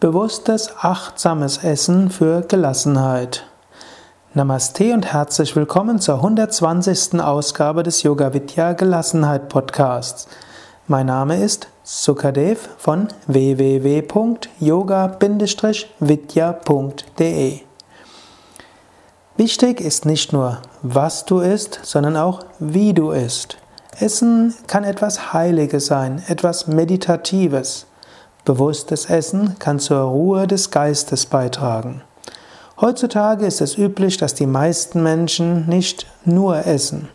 Bewusstes, achtsames Essen für Gelassenheit. Namaste und herzlich willkommen zur 120. Ausgabe des Yoga Vidya Gelassenheit Podcasts. Mein Name ist Sukadev von www.yoga-vidya.de. Wichtig ist nicht nur, was du isst, sondern auch, wie du isst. Essen kann etwas Heiliges sein, etwas Meditatives. Bewusstes Essen kann zur Ruhe des Geistes beitragen. Heutzutage ist es üblich, dass die meisten Menschen nicht nur essen.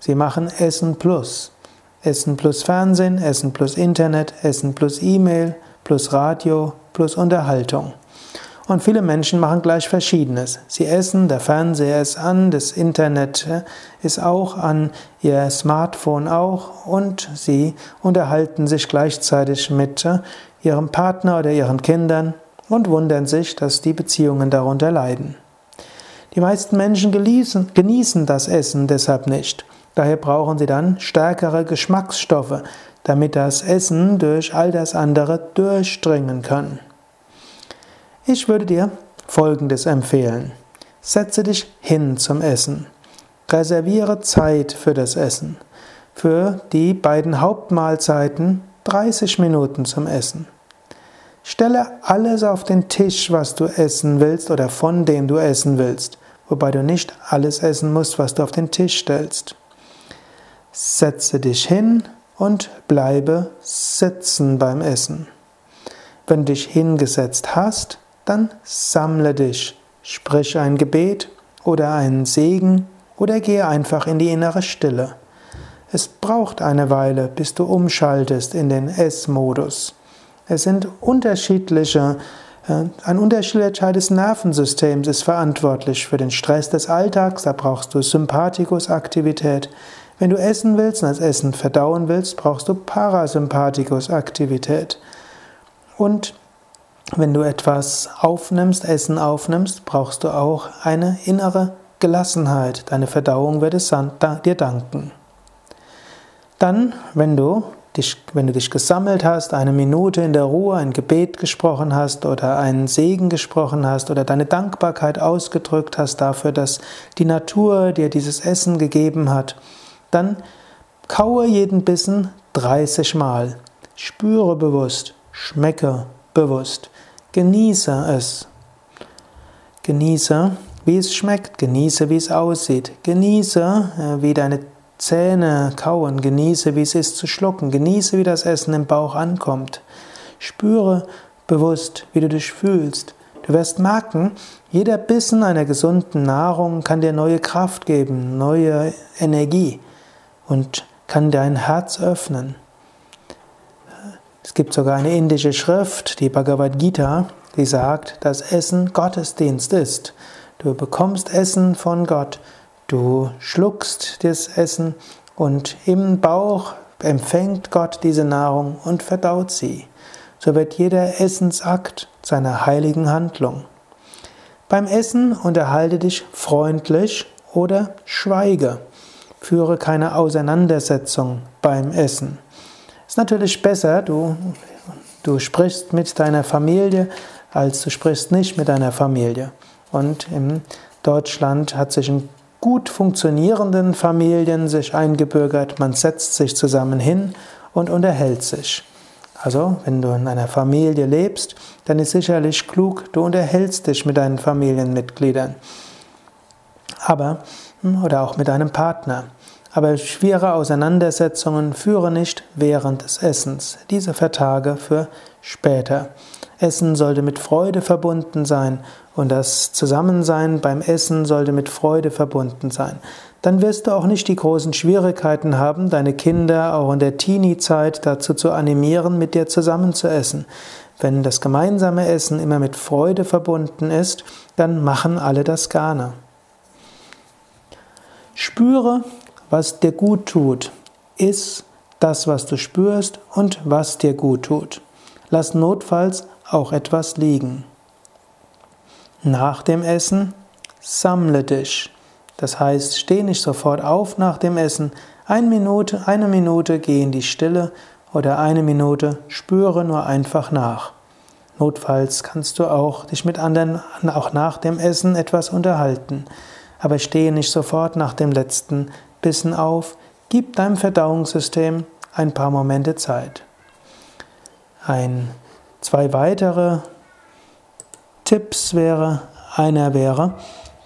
Sie machen Essen plus. Essen plus Fernsehen, Essen plus Internet, Essen plus E-Mail, plus Radio, plus Unterhaltung. Und viele Menschen machen gleich Verschiedenes. Sie essen, der Fernseher ist an, das Internet ist auch an, ihr Smartphone auch und sie unterhalten sich gleichzeitig mit ihrem Partner oder ihren Kindern und wundern sich, dass die Beziehungen darunter leiden. Die meisten Menschen genießen, genießen das Essen deshalb nicht. Daher brauchen sie dann stärkere Geschmacksstoffe, damit das Essen durch all das andere durchdringen kann. Ich würde dir Folgendes empfehlen. Setze dich hin zum Essen. Reserviere Zeit für das Essen. Für die beiden Hauptmahlzeiten 30 Minuten zum Essen. Stelle alles auf den Tisch, was du essen willst oder von dem du essen willst, wobei du nicht alles essen musst, was du auf den Tisch stellst. Setze dich hin und bleibe sitzen beim Essen. Wenn du dich hingesetzt hast, dann sammle dich, sprich ein Gebet oder einen Segen oder gehe einfach in die innere Stille. Es braucht eine Weile, bis du umschaltest in den S-Modus. Es sind unterschiedliche, äh, ein unterschiedlicher Teil des Nervensystems ist verantwortlich für den Stress des Alltags, da brauchst du Sympathikusaktivität. Wenn du essen willst und das Essen verdauen willst, brauchst du Parasympathikusaktivität. Und wenn du etwas aufnimmst, Essen aufnimmst, brauchst du auch eine innere Gelassenheit. Deine Verdauung wird es dir danken. Dann, wenn du dich, wenn du dich gesammelt hast, eine Minute in der Ruhe ein Gebet gesprochen hast oder einen Segen gesprochen hast oder deine Dankbarkeit ausgedrückt hast dafür, dass die Natur dir dieses Essen gegeben hat, dann kaue jeden Bissen 30 Mal. Spüre bewusst, schmecke bewusst. Genieße es. Genieße, wie es schmeckt. Genieße, wie es aussieht. Genieße, äh, wie deine Zähne kauen. Genieße, wie es ist zu schlucken. Genieße, wie das Essen im Bauch ankommt. Spüre bewusst, wie du dich fühlst. Du wirst merken, jeder Bissen einer gesunden Nahrung kann dir neue Kraft geben, neue Energie und kann dein Herz öffnen. Es gibt sogar eine indische Schrift, die Bhagavad Gita, die sagt, dass Essen Gottesdienst ist. Du bekommst Essen von Gott, du schluckst das Essen und im Bauch empfängt Gott diese Nahrung und verdaut sie. So wird jeder Essensakt zu einer heiligen Handlung. Beim Essen unterhalte dich freundlich oder schweige. Führe keine Auseinandersetzung beim Essen. Ist natürlich besser, du, du sprichst mit deiner Familie, als du sprichst nicht mit deiner Familie. Und in Deutschland hat sich in gut funktionierenden Familien sich eingebürgert, man setzt sich zusammen hin und unterhält sich. Also, wenn du in einer Familie lebst, dann ist sicherlich klug, du unterhältst dich mit deinen Familienmitgliedern. Aber, hm, oder auch mit deinem Partner. Aber schwere Auseinandersetzungen führe nicht während des Essens. Diese vertage für später. Essen sollte mit Freude verbunden sein und das Zusammensein beim Essen sollte mit Freude verbunden sein. Dann wirst du auch nicht die großen Schwierigkeiten haben, deine Kinder auch in der Teenie-Zeit dazu zu animieren, mit dir zusammen zu essen. Wenn das gemeinsame Essen immer mit Freude verbunden ist, dann machen alle das gerne. Spüre, was dir gut tut. Iss das, was du spürst und was dir gut tut. Lass notfalls auch etwas liegen. Nach dem Essen sammle dich. Das heißt, steh nicht sofort auf nach dem Essen. Eine Minute, eine Minute geh in die Stille oder eine Minute spüre nur einfach nach. Notfalls kannst du auch dich mit anderen auch nach dem Essen etwas unterhalten. Aber stehe nicht sofort nach dem letzten Bissen auf. Gib deinem Verdauungssystem ein paar Momente Zeit. Ein, zwei weitere Tipps wäre, einer wäre,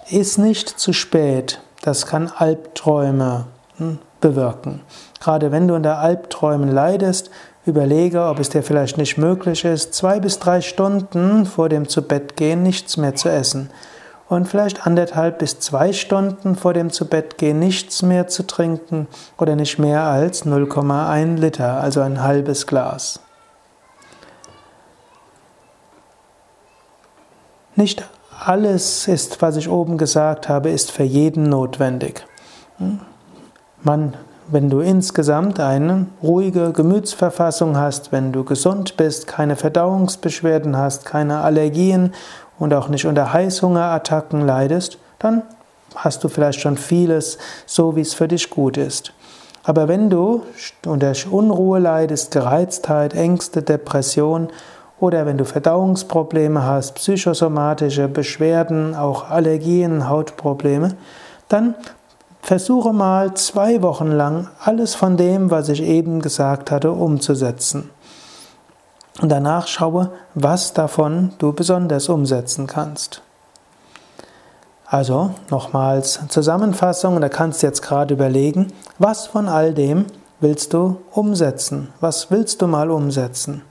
ist nicht zu spät. Das kann Albträume hm, bewirken. Gerade wenn du unter Albträumen leidest, überlege, ob es dir vielleicht nicht möglich ist, zwei bis drei Stunden vor dem Zubettgehen nichts mehr zu essen. Und vielleicht anderthalb bis zwei Stunden vor dem Zubettgehen nichts mehr zu trinken oder nicht mehr als 0,1 Liter, also ein halbes Glas. Nicht alles ist, was ich oben gesagt habe, ist für jeden notwendig. Man, wenn du insgesamt eine ruhige Gemütsverfassung hast, wenn du gesund bist, keine Verdauungsbeschwerden hast, keine Allergien und auch nicht unter Heißhungerattacken leidest, dann hast du vielleicht schon vieles so, wie es für dich gut ist. Aber wenn du unter Unruhe leidest, Gereiztheit, Ängste, Depression oder wenn du Verdauungsprobleme hast, psychosomatische Beschwerden, auch Allergien, Hautprobleme, dann versuche mal zwei Wochen lang alles von dem, was ich eben gesagt hatte, umzusetzen. Und danach schaue, was davon du besonders umsetzen kannst. Also nochmals Zusammenfassung, da kannst du jetzt gerade überlegen, was von all dem willst du umsetzen? Was willst du mal umsetzen?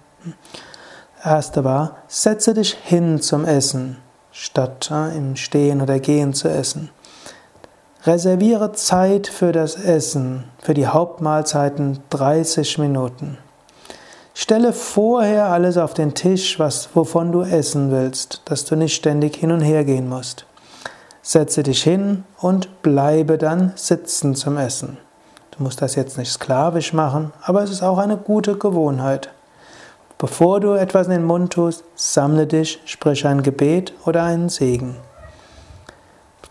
Erste war, setze dich hin zum Essen, statt äh, im Stehen oder Gehen zu essen. Reserviere Zeit für das Essen, für die Hauptmahlzeiten 30 Minuten. Stelle vorher alles auf den Tisch, was, wovon du essen willst, dass du nicht ständig hin und her gehen musst. Setze dich hin und bleibe dann sitzen zum Essen. Du musst das jetzt nicht sklavisch machen, aber es ist auch eine gute Gewohnheit. Bevor du etwas in den Mund tust, sammle dich, sprich ein Gebet oder einen Segen.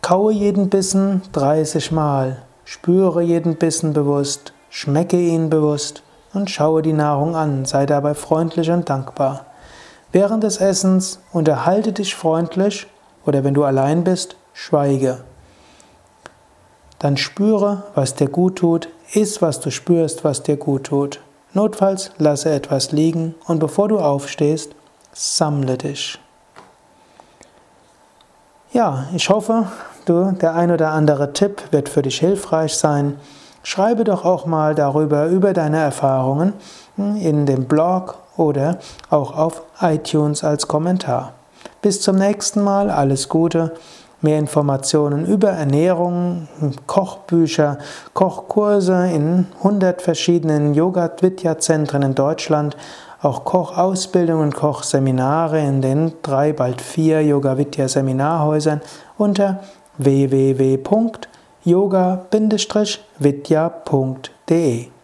Kaue jeden Bissen 30 Mal, spüre jeden Bissen bewusst, schmecke ihn bewusst und schaue die Nahrung an, sei dabei freundlich und dankbar. Während des Essens unterhalte dich freundlich oder wenn du allein bist, schweige. Dann spüre, was dir gut tut, iss, was du spürst, was dir gut tut. Notfalls lasse etwas liegen und bevor du aufstehst, sammle dich. Ja, ich hoffe, du, der ein oder andere Tipp wird für dich hilfreich sein. Schreibe doch auch mal darüber, über deine Erfahrungen in dem Blog oder auch auf iTunes als Kommentar. Bis zum nächsten Mal, alles Gute. Mehr Informationen über Ernährung, Kochbücher, Kochkurse in 100 verschiedenen Yoga-Vidya-Zentren in Deutschland, auch Kochausbildungen, Kochseminare in den drei, bald vier Yoga-Vidya-Seminarhäusern unter www.yoga-vidya.de